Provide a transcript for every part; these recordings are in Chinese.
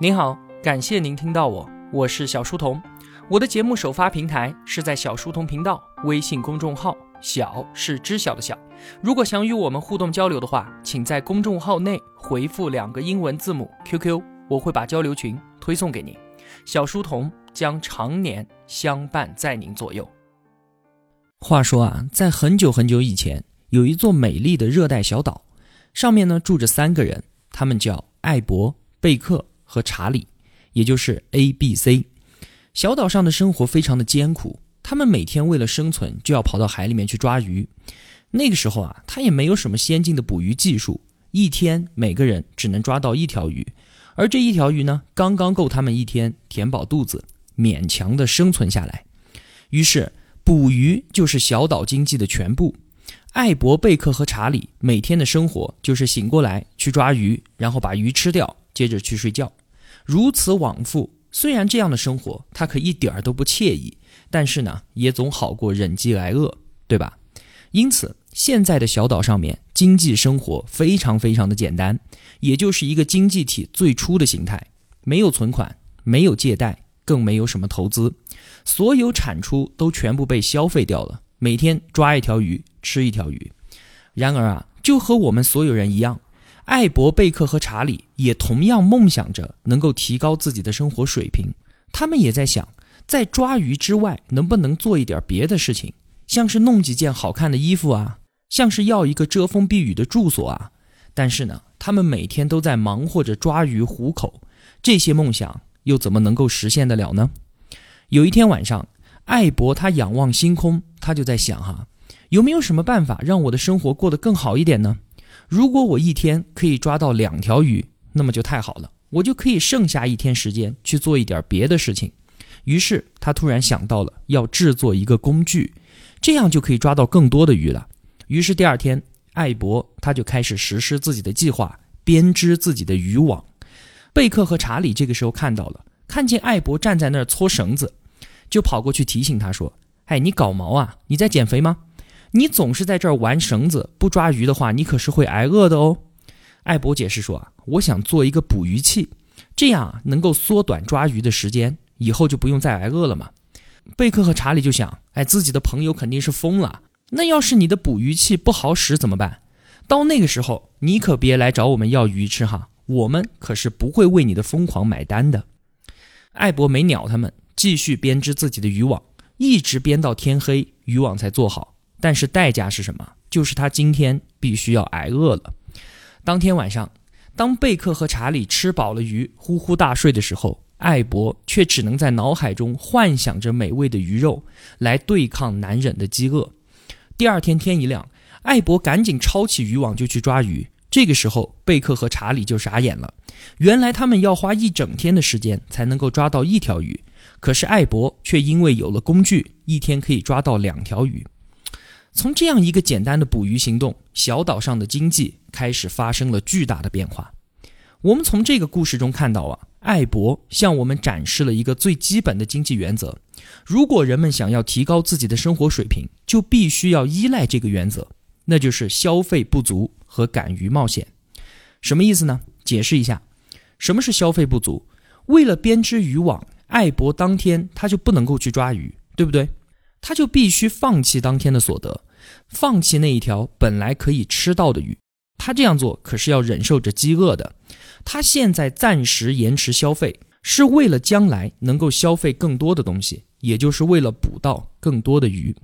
您好，感谢您听到我，我是小书童。我的节目首发平台是在小书童频道微信公众号，小是知晓的小。如果想与我们互动交流的话，请在公众号内回复两个英文字母 QQ，我会把交流群推送给您。小书童将常年相伴在您左右。话说啊，在很久很久以前，有一座美丽的热带小岛，上面呢住着三个人，他们叫艾博、贝克。和查理，也就是 A、B、C，小岛上的生活非常的艰苦。他们每天为了生存，就要跑到海里面去抓鱼。那个时候啊，他也没有什么先进的捕鱼技术，一天每个人只能抓到一条鱼，而这一条鱼呢，刚刚够他们一天填饱肚子，勉强的生存下来。于是，捕鱼就是小岛经济的全部。艾博、贝克和查理每天的生活就是醒过来去抓鱼，然后把鱼吃掉。接着去睡觉，如此往复。虽然这样的生活他可一点儿都不惬意，但是呢，也总好过忍饥挨饿，对吧？因此，现在的小岛上面经济生活非常非常的简单，也就是一个经济体最初的形态，没有存款，没有借贷，更没有什么投资，所有产出都全部被消费掉了。每天抓一条鱼，吃一条鱼。然而啊，就和我们所有人一样。艾博、贝克和查理也同样梦想着能够提高自己的生活水平。他们也在想，在抓鱼之外，能不能做一点别的事情，像是弄几件好看的衣服啊，像是要一个遮风避雨的住所啊。但是呢，他们每天都在忙活着抓鱼糊口，这些梦想又怎么能够实现得了呢？有一天晚上，艾博他仰望星空，他就在想：哈，有没有什么办法让我的生活过得更好一点呢？如果我一天可以抓到两条鱼，那么就太好了，我就可以剩下一天时间去做一点别的事情。于是他突然想到了要制作一个工具，这样就可以抓到更多的鱼了。于是第二天，艾博他就开始实施自己的计划，编织自己的渔网。贝克和查理这个时候看到了，看见艾博站在那儿搓绳子，就跑过去提醒他说：“哎，你搞毛啊？你在减肥吗？”你总是在这儿玩绳子，不抓鱼的话，你可是会挨饿的哦。艾博解释说啊，我想做一个捕鱼器，这样能够缩短抓鱼的时间，以后就不用再挨饿了嘛。贝克和查理就想，哎，自己的朋友肯定是疯了。那要是你的捕鱼器不好使怎么办？到那个时候，你可别来找我们要鱼吃哈，我们可是不会为你的疯狂买单的。艾博没鸟他们，继续编织自己的渔网，一直编到天黑，渔网才做好。但是代价是什么？就是他今天必须要挨饿了。当天晚上，当贝克和查理吃饱了鱼，呼呼大睡的时候，艾博却只能在脑海中幻想着美味的鱼肉来对抗难忍的饥饿。第二天天一亮，艾博赶紧抄起渔网就去抓鱼。这个时候，贝克和查理就傻眼了。原来他们要花一整天的时间才能够抓到一条鱼，可是艾博却因为有了工具，一天可以抓到两条鱼。从这样一个简单的捕鱼行动，小岛上的经济开始发生了巨大的变化。我们从这个故事中看到啊，艾博向我们展示了一个最基本的经济原则：如果人们想要提高自己的生活水平，就必须要依赖这个原则，那就是消费不足和敢于冒险。什么意思呢？解释一下，什么是消费不足？为了编织渔网，艾博当天他就不能够去抓鱼，对不对？他就必须放弃当天的所得。放弃那一条本来可以吃到的鱼，他这样做可是要忍受着饥饿的。他现在暂时延迟消费，是为了将来能够消费更多的东西，也就是为了捕到更多的鱼。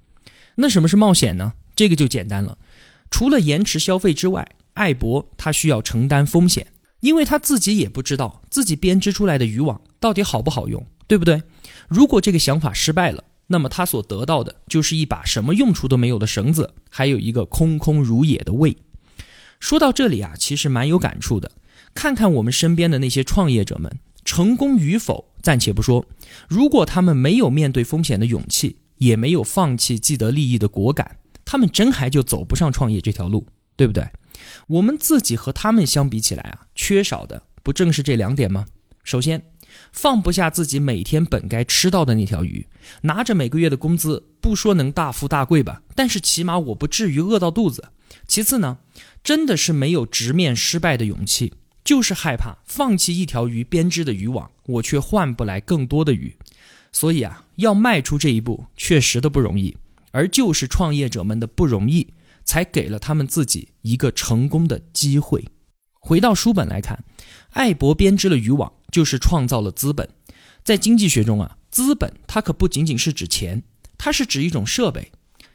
那什么是冒险呢？这个就简单了。除了延迟消费之外，艾博他需要承担风险，因为他自己也不知道自己编织出来的渔网到底好不好用，对不对？如果这个想法失败了。那么他所得到的就是一把什么用处都没有的绳子，还有一个空空如也的胃。说到这里啊，其实蛮有感触的。看看我们身边的那些创业者们，成功与否暂且不说，如果他们没有面对风险的勇气，也没有放弃既得利益的果敢，他们真还就走不上创业这条路，对不对？我们自己和他们相比起来啊，缺少的不正是这两点吗？首先。放不下自己每天本该吃到的那条鱼，拿着每个月的工资，不说能大富大贵吧，但是起码我不至于饿到肚子。其次呢，真的是没有直面失败的勇气，就是害怕放弃一条鱼编织的渔网，我却换不来更多的鱼。所以啊，要迈出这一步，确实的不容易。而就是创业者们的不容易，才给了他们自己一个成功的机会。回到书本来看，艾博编织了渔网，就是创造了资本。在经济学中啊，资本它可不仅仅是指钱，它是指一种设备。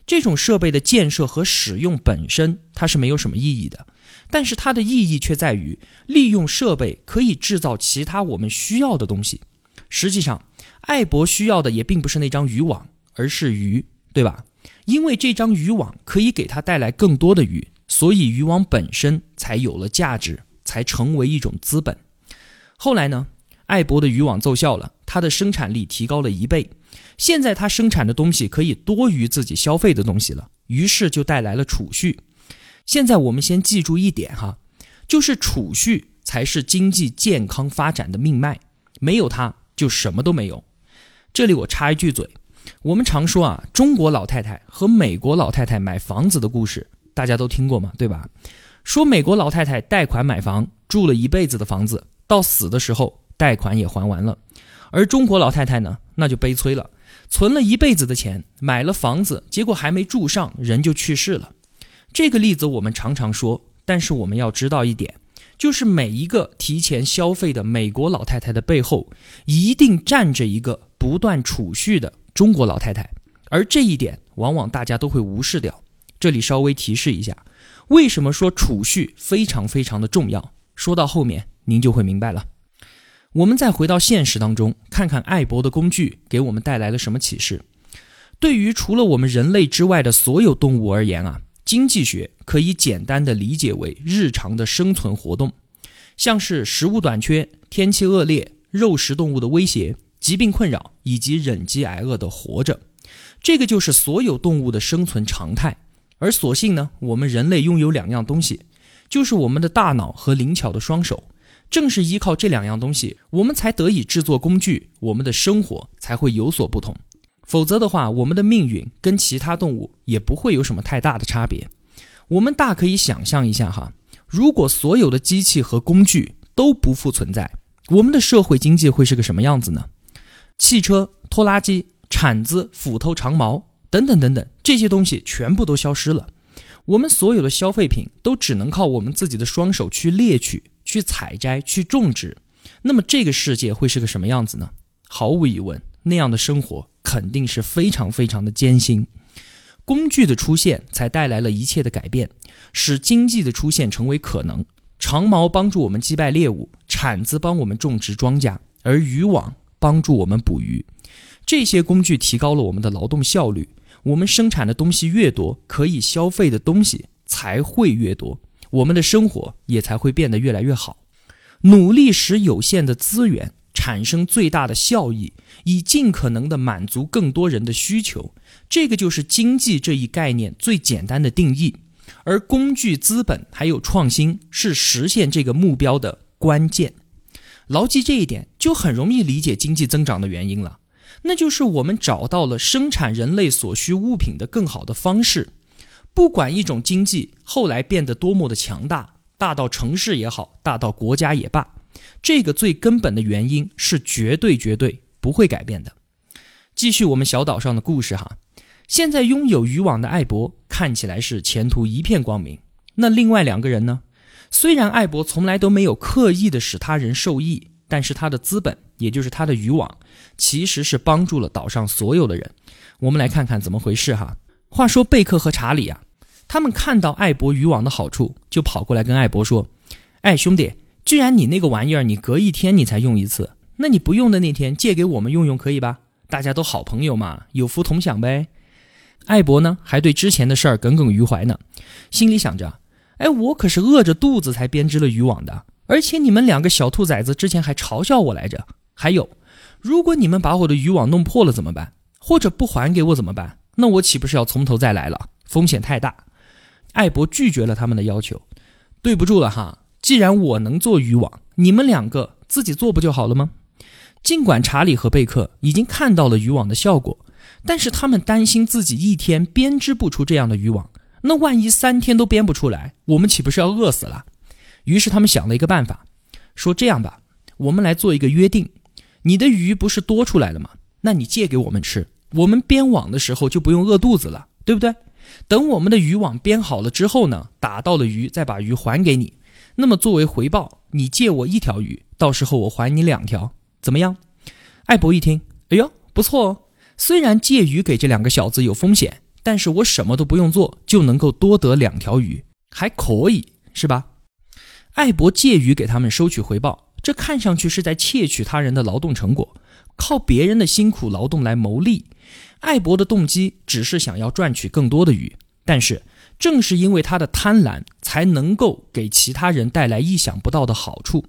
这种设备的建设和使用本身，它是没有什么意义的。但是它的意义却在于，利用设备可以制造其他我们需要的东西。实际上，艾博需要的也并不是那张渔网，而是鱼，对吧？因为这张渔网可以给他带来更多的鱼，所以渔网本身才有了价值，才成为一种资本。后来呢，艾博的渔网奏效了，它的生产力提高了一倍。现在它生产的东西可以多于自己消费的东西了，于是就带来了储蓄。现在我们先记住一点哈，就是储蓄才是经济健康发展的命脉，没有它就什么都没有。这里我插一句嘴。我们常说啊，中国老太太和美国老太太买房子的故事，大家都听过嘛，对吧？说美国老太太贷款买房，住了一辈子的房子，到死的时候贷款也还完了。而中国老太太呢，那就悲催了，存了一辈子的钱买了房子，结果还没住上，人就去世了。这个例子我们常常说，但是我们要知道一点，就是每一个提前消费的美国老太太的背后，一定站着一个不断储蓄的。中国老太太，而这一点往往大家都会无视掉。这里稍微提示一下，为什么说储蓄非常非常的重要？说到后面您就会明白了。我们再回到现实当中，看看艾博的工具给我们带来了什么启示。对于除了我们人类之外的所有动物而言啊，经济学可以简单的理解为日常的生存活动，像是食物短缺、天气恶劣、肉食动物的威胁。疾病困扰以及忍饥挨饿的活着，这个就是所有动物的生存常态。而所幸呢，我们人类拥有两样东西，就是我们的大脑和灵巧的双手。正是依靠这两样东西，我们才得以制作工具，我们的生活才会有所不同。否则的话，我们的命运跟其他动物也不会有什么太大的差别。我们大可以想象一下哈，如果所有的机器和工具都不复存在，我们的社会经济会是个什么样子呢？汽车、拖拉机、铲子、斧头、长矛等等等等，这些东西全部都消失了。我们所有的消费品都只能靠我们自己的双手去猎取、去采摘、去种植。那么这个世界会是个什么样子呢？毫无疑问，那样的生活肯定是非常非常的艰辛。工具的出现才带来了一切的改变，使经济的出现成为可能。长矛帮助我们击败猎物，铲子帮我们种植庄稼，而渔网。帮助我们捕鱼，这些工具提高了我们的劳动效率。我们生产的东西越多，可以消费的东西才会越多，我们的生活也才会变得越来越好。努力使有限的资源产生最大的效益，以尽可能的满足更多人的需求，这个就是经济这一概念最简单的定义。而工具、资本还有创新是实现这个目标的关键。牢记这一点，就很容易理解经济增长的原因了。那就是我们找到了生产人类所需物品的更好的方式。不管一种经济后来变得多么的强大，大到城市也好，大到国家也罢，这个最根本的原因是绝对绝对不会改变的。继续我们小岛上的故事哈。现在拥有渔网的艾博看起来是前途一片光明。那另外两个人呢？虽然艾博从来都没有刻意的使他人受益，但是他的资本，也就是他的渔网，其实是帮助了岛上所有的人。我们来看看怎么回事哈。话说贝克和查理啊，他们看到艾博渔网的好处，就跑过来跟艾博说：“哎，兄弟，既然你那个玩意儿你隔一天你才用一次，那你不用的那天借给我们用用可以吧？大家都好朋友嘛，有福同享呗。”艾博呢，还对之前的事儿耿耿于怀呢，心里想着。哎，我可是饿着肚子才编织了渔网的，而且你们两个小兔崽子之前还嘲笑我来着。还有，如果你们把我的渔网弄破了怎么办？或者不还给我怎么办？那我岂不是要从头再来了？风险太大。艾博拒绝了他们的要求。对不住了哈，既然我能做渔网，你们两个自己做不就好了吗？尽管查理和贝克已经看到了渔网的效果，但是他们担心自己一天编织不出这样的渔网。那万一三天都编不出来，我们岂不是要饿死了？于是他们想了一个办法，说这样吧，我们来做一个约定，你的鱼不是多出来了吗？那你借给我们吃，我们编网的时候就不用饿肚子了，对不对？等我们的渔网编好了之后呢，打到了鱼，再把鱼还给你。那么作为回报，你借我一条鱼，到时候我还你两条，怎么样？艾博一听，哎呦，不错哦。虽然借鱼给这两个小子有风险，但是我什么都不用做，就能够多得两条鱼，还可以，是吧？艾博借鱼给他们收取回报，这看上去是在窃取他人的劳动成果，靠别人的辛苦劳动来谋利。艾博的动机只是想要赚取更多的鱼，但是正是因为他的贪婪，才能够给其他人带来意想不到的好处。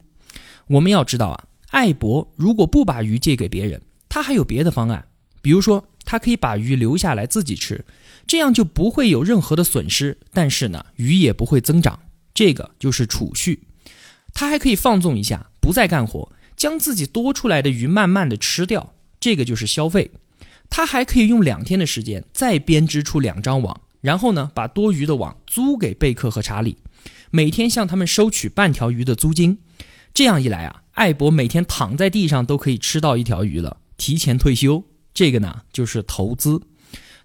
我们要知道啊，艾博如果不把鱼借给别人，他还有别的方案，比如说他可以把鱼留下来自己吃，这样就不会有任何的损失，但是呢，鱼也不会增长。这个就是储蓄。他还可以放纵一下，不再干活，将自己多出来的鱼慢慢的吃掉，这个就是消费。他还可以用两天的时间再编织出两张网，然后呢，把多余的网租给贝克和查理，每天向他们收取半条鱼的租金。这样一来啊，艾博每天躺在地上都可以吃到一条鱼了，提前退休。这个呢，就是投资。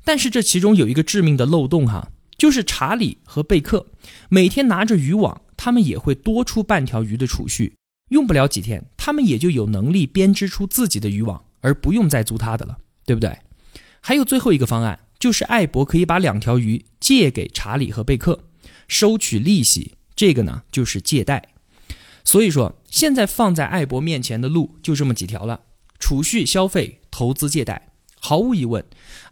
但是这其中有一个致命的漏洞哈，就是查理和贝克每天拿着渔网，他们也会多出半条鱼的储蓄，用不了几天，他们也就有能力编织出自己的渔网，而不用再租他的了。对不对？还有最后一个方案，就是艾博可以把两条鱼借给查理和贝克，收取利息。这个呢，就是借贷。所以说，现在放在艾博面前的路就这么几条了：储蓄、消费、投资、借贷。毫无疑问，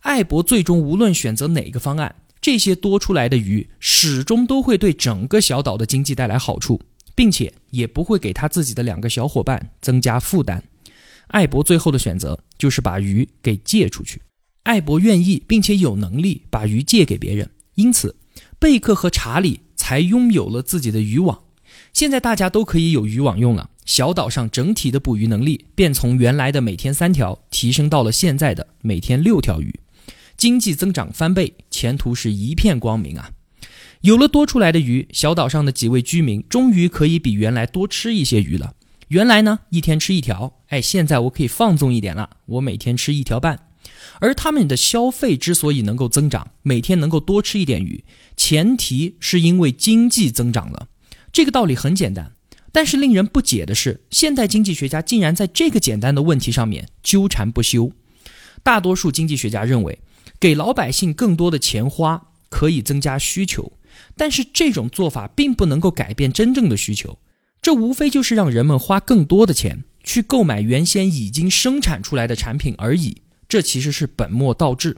艾博最终无论选择哪个方案，这些多出来的鱼始终都会对整个小岛的经济带来好处，并且也不会给他自己的两个小伙伴增加负担。艾博最后的选择就是把鱼给借出去。艾博愿意并且有能力把鱼借给别人，因此贝克和查理才拥有了自己的渔网。现在大家都可以有渔网用了，小岛上整体的捕鱼能力便从原来的每天三条提升到了现在的每天六条鱼，经济增长翻倍，前途是一片光明啊！有了多出来的鱼，小岛上的几位居民终于可以比原来多吃一些鱼了。原来呢，一天吃一条，哎，现在我可以放纵一点了，我每天吃一条半。而他们的消费之所以能够增长，每天能够多吃一点鱼，前提是因为经济增长了。这个道理很简单，但是令人不解的是，现代经济学家竟然在这个简单的问题上面纠缠不休。大多数经济学家认为，给老百姓更多的钱花可以增加需求，但是这种做法并不能够改变真正的需求。这无非就是让人们花更多的钱去购买原先已经生产出来的产品而已，这其实是本末倒置。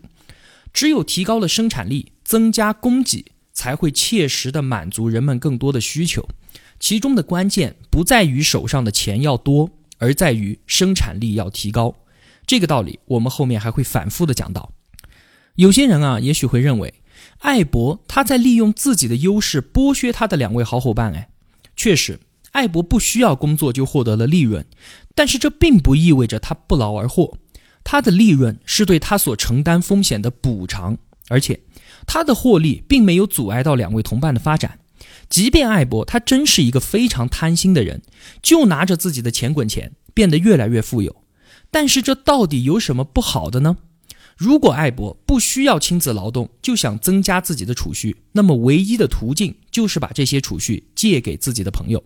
只有提高了生产力，增加供给，才会切实的满足人们更多的需求。其中的关键不在于手上的钱要多，而在于生产力要提高。这个道理我们后面还会反复的讲到。有些人啊，也许会认为艾博他在利用自己的优势剥削他的两位好伙伴。哎，确实。艾博不需要工作就获得了利润，但是这并不意味着他不劳而获。他的利润是对他所承担风险的补偿，而且他的获利并没有阻碍到两位同伴的发展。即便艾博他真是一个非常贪心的人，就拿着自己的钱滚钱，变得越来越富有。但是这到底有什么不好的呢？如果艾博不需要亲自劳动就想增加自己的储蓄，那么唯一的途径就是把这些储蓄借给自己的朋友。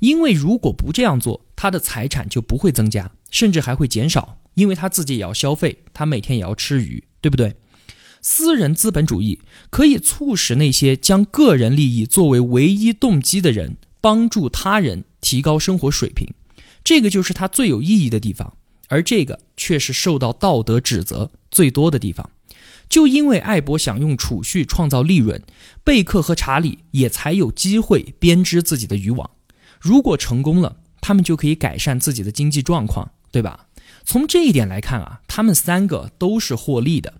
因为如果不这样做，他的财产就不会增加，甚至还会减少。因为他自己也要消费，他每天也要吃鱼，对不对？私人资本主义可以促使那些将个人利益作为唯一动机的人帮助他人提高生活水平，这个就是他最有意义的地方。而这个却是受到道德指责最多的地方。就因为艾博想用储蓄创造利润，贝克和查理也才有机会编织自己的渔网。如果成功了，他们就可以改善自己的经济状况，对吧？从这一点来看啊，他们三个都是获利的。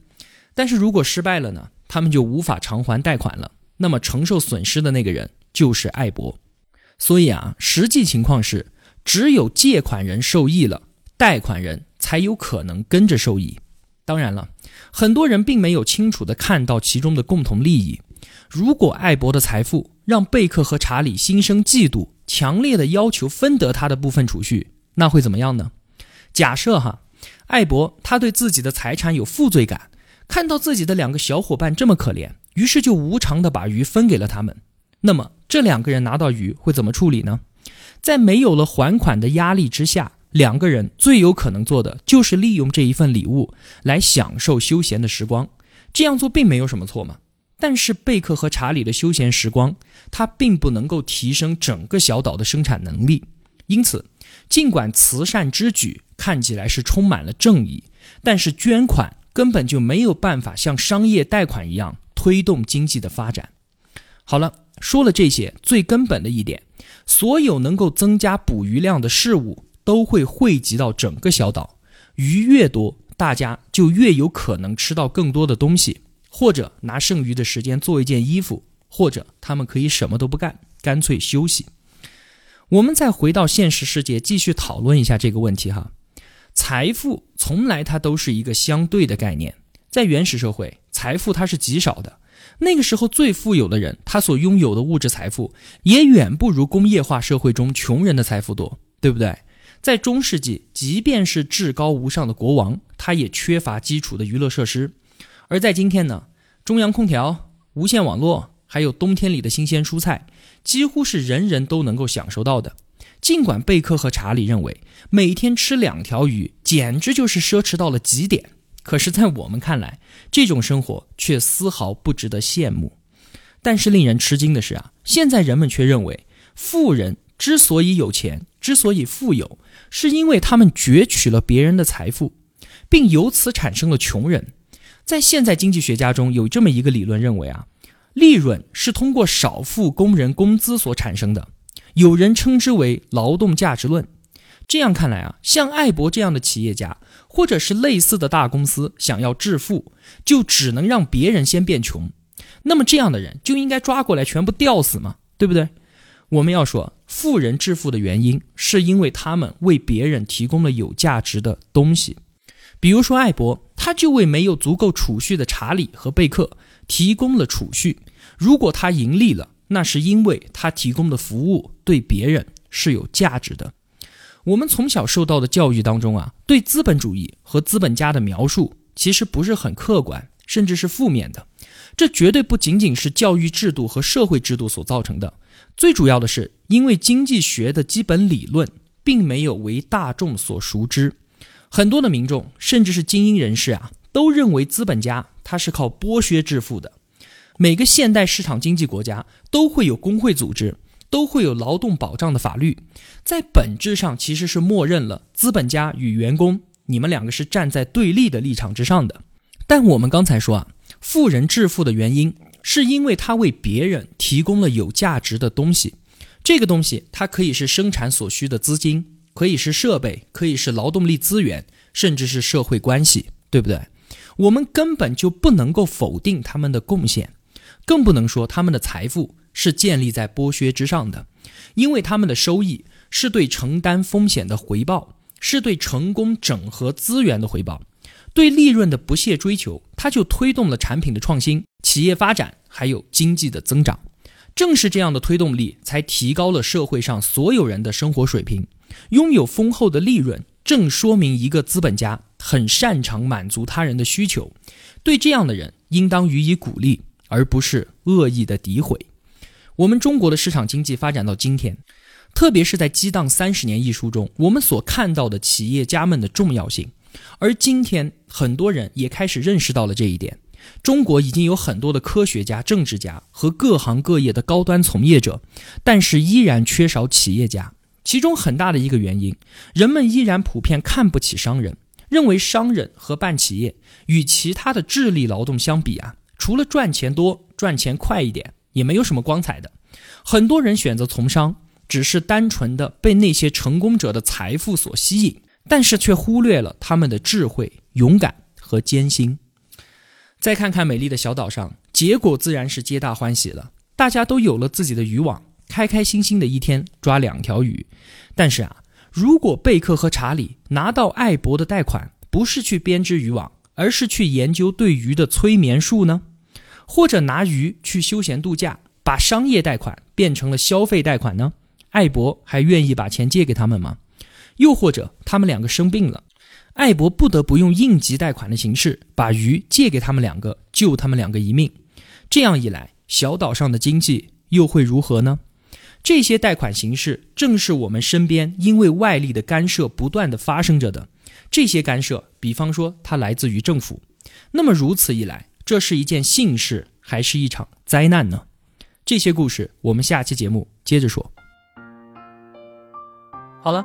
但是如果失败了呢？他们就无法偿还贷款了。那么承受损失的那个人就是艾博。所以啊，实际情况是，只有借款人受益了，贷款人才有可能跟着受益。当然了，很多人并没有清楚地看到其中的共同利益。如果艾博的财富让贝克和查理心生嫉妒，强烈的要求分得他的部分储蓄，那会怎么样呢？假设哈，艾博他对自己的财产有负罪感，看到自己的两个小伙伴这么可怜，于是就无偿的把鱼分给了他们。那么这两个人拿到鱼会怎么处理呢？在没有了还款的压力之下，两个人最有可能做的就是利用这一份礼物来享受休闲的时光。这样做并没有什么错嘛。但是贝克和查理的休闲时光，它并不能够提升整个小岛的生产能力。因此，尽管慈善之举看起来是充满了正义，但是捐款根本就没有办法像商业贷款一样推动经济的发展。好了，说了这些，最根本的一点，所有能够增加捕鱼量的事物都会汇集到整个小岛。鱼越多，大家就越有可能吃到更多的东西。或者拿剩余的时间做一件衣服，或者他们可以什么都不干，干脆休息。我们再回到现实世界，继续讨论一下这个问题哈。财富从来它都是一个相对的概念，在原始社会，财富它是极少的。那个时候最富有的人，他所拥有的物质财富也远不如工业化社会中穷人的财富多，对不对？在中世纪，即便是至高无上的国王，他也缺乏基础的娱乐设施。而在今天呢，中央空调、无线网络，还有冬天里的新鲜蔬菜，几乎是人人都能够享受到的。尽管贝克和查理认为每天吃两条鱼简直就是奢侈到了极点，可是，在我们看来，这种生活却丝毫不值得羡慕。但是，令人吃惊的是啊，现在人们却认为，富人之所以有钱，之所以富有，是因为他们攫取了别人的财富，并由此产生了穷人。在现在经济学家中有这么一个理论，认为啊，利润是通过少付工人工资所产生的，有人称之为劳动价值论。这样看来啊，像艾博这样的企业家，或者是类似的大公司，想要致富，就只能让别人先变穷。那么这样的人就应该抓过来全部吊死嘛，对不对？我们要说，富人致富的原因，是因为他们为别人提供了有价值的东西。比如说，艾博他就为没有足够储蓄的查理和贝克提供了储蓄。如果他盈利了，那是因为他提供的服务对别人是有价值的。我们从小受到的教育当中啊，对资本主义和资本家的描述其实不是很客观，甚至是负面的。这绝对不仅仅是教育制度和社会制度所造成的，最主要的是因为经济学的基本理论并没有为大众所熟知。很多的民众，甚至是精英人士啊，都认为资本家他是靠剥削致富的。每个现代市场经济国家都会有工会组织，都会有劳动保障的法律，在本质上其实是默认了资本家与员工，你们两个是站在对立的立场之上的。但我们刚才说啊，富人致富的原因，是因为他为别人提供了有价值的东西，这个东西它可以是生产所需的资金。可以是设备，可以是劳动力资源，甚至是社会关系，对不对？我们根本就不能够否定他们的贡献，更不能说他们的财富是建立在剥削之上的，因为他们的收益是对承担风险的回报，是对成功整合资源的回报，对利润的不懈追求，它就推动了产品的创新、企业发展，还有经济的增长。正是这样的推动力，才提高了社会上所有人的生活水平。拥有丰厚的利润，正说明一个资本家很擅长满足他人的需求。对这样的人，应当予以鼓励，而不是恶意的诋毁。我们中国的市场经济发展到今天，特别是在《激荡三十年》一书中，我们所看到的企业家们的重要性。而今天，很多人也开始认识到了这一点。中国已经有很多的科学家、政治家和各行各业的高端从业者，但是依然缺少企业家。其中很大的一个原因，人们依然普遍看不起商人，认为商人和办企业与其他的智力劳动相比啊，除了赚钱多、赚钱快一点，也没有什么光彩的。很多人选择从商，只是单纯的被那些成功者的财富所吸引，但是却忽略了他们的智慧、勇敢和艰辛。再看看美丽的小岛上，结果自然是皆大欢喜了，大家都有了自己的渔网。开开心心的一天抓两条鱼，但是啊，如果贝克和查理拿到艾博的贷款，不是去编织渔网，而是去研究对鱼的催眠术呢？或者拿鱼去休闲度假，把商业贷款变成了消费贷款呢？艾博还愿意把钱借给他们吗？又或者他们两个生病了，艾博不得不用应急贷款的形式把鱼借给他们两个，救他们两个一命。这样一来，小岛上的经济又会如何呢？这些贷款形式正是我们身边因为外力的干涉不断的发生着的。这些干涉，比方说它来自于政府。那么如此一来，这是一件幸事还是一场灾难呢？这些故事我们下期节目接着说。好了，